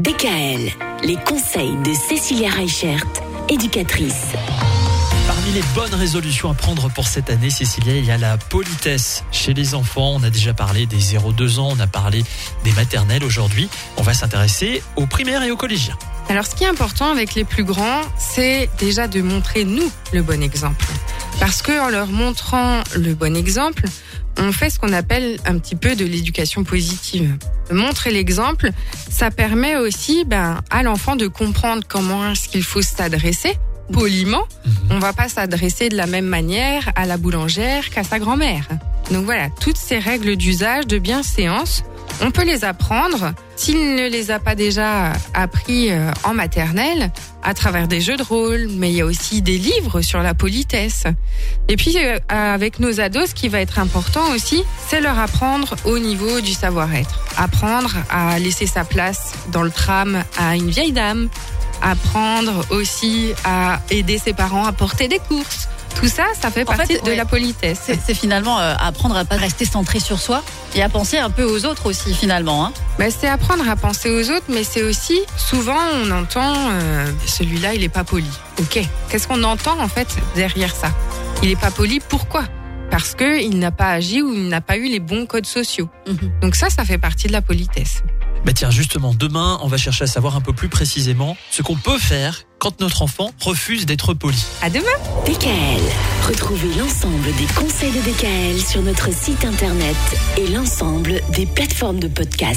DKL, les conseils de Cécilia Reichert, éducatrice. Parmi les bonnes résolutions à prendre pour cette année, Cécilia, il y a la politesse chez les enfants. On a déjà parlé des 0-2 ans, on a parlé des maternelles aujourd'hui. On va s'intéresser aux primaires et aux collégiens. Alors ce qui est important avec les plus grands, c'est déjà de montrer nous le bon exemple. Parce que en leur montrant le bon exemple, on fait ce qu'on appelle un petit peu de l'éducation positive. Montrer l'exemple, ça permet aussi ben, à l'enfant de comprendre comment est-ce qu'il faut s'adresser poliment. On va pas s'adresser de la même manière à la boulangère qu'à sa grand-mère. Donc voilà, toutes ces règles d'usage de bienséance, on peut les apprendre s'il ne les a pas déjà appris euh, en maternelle à travers des jeux de rôle, mais il y a aussi des livres sur la politesse. Et puis euh, avec nos ados, ce qui va être important aussi, c'est leur apprendre au niveau du savoir-être. Apprendre à laisser sa place dans le tram à une vieille dame, apprendre aussi à aider ses parents à porter des courses. Tout ça, ça fait En partie fait, de ouais. la politesse. C'est finalement euh, apprendre à pas rester centré sur soi et à penser un peu aux autres aussi finalement. Hein. Ben, c'est apprendre à penser aux autres, mais c'est aussi souvent on entend euh, celui-là il est pas poli. Ok, qu'est-ce qu'on entend en fait derrière ça? Il est pas poli, pourquoi? Parce que il n'a pas agi ou il n'a pas eu les bons codes sociaux. Mhm. Donc ça, ça fait partie de la politesse. Bah tiens, justement, demain, on va chercher à savoir un peu plus précisément ce qu'on peut faire quand notre enfant refuse d'être poli. À demain. DKL. Retrouvez l'ensemble des conseils de DKL sur notre site internet et l'ensemble des plateformes de podcast.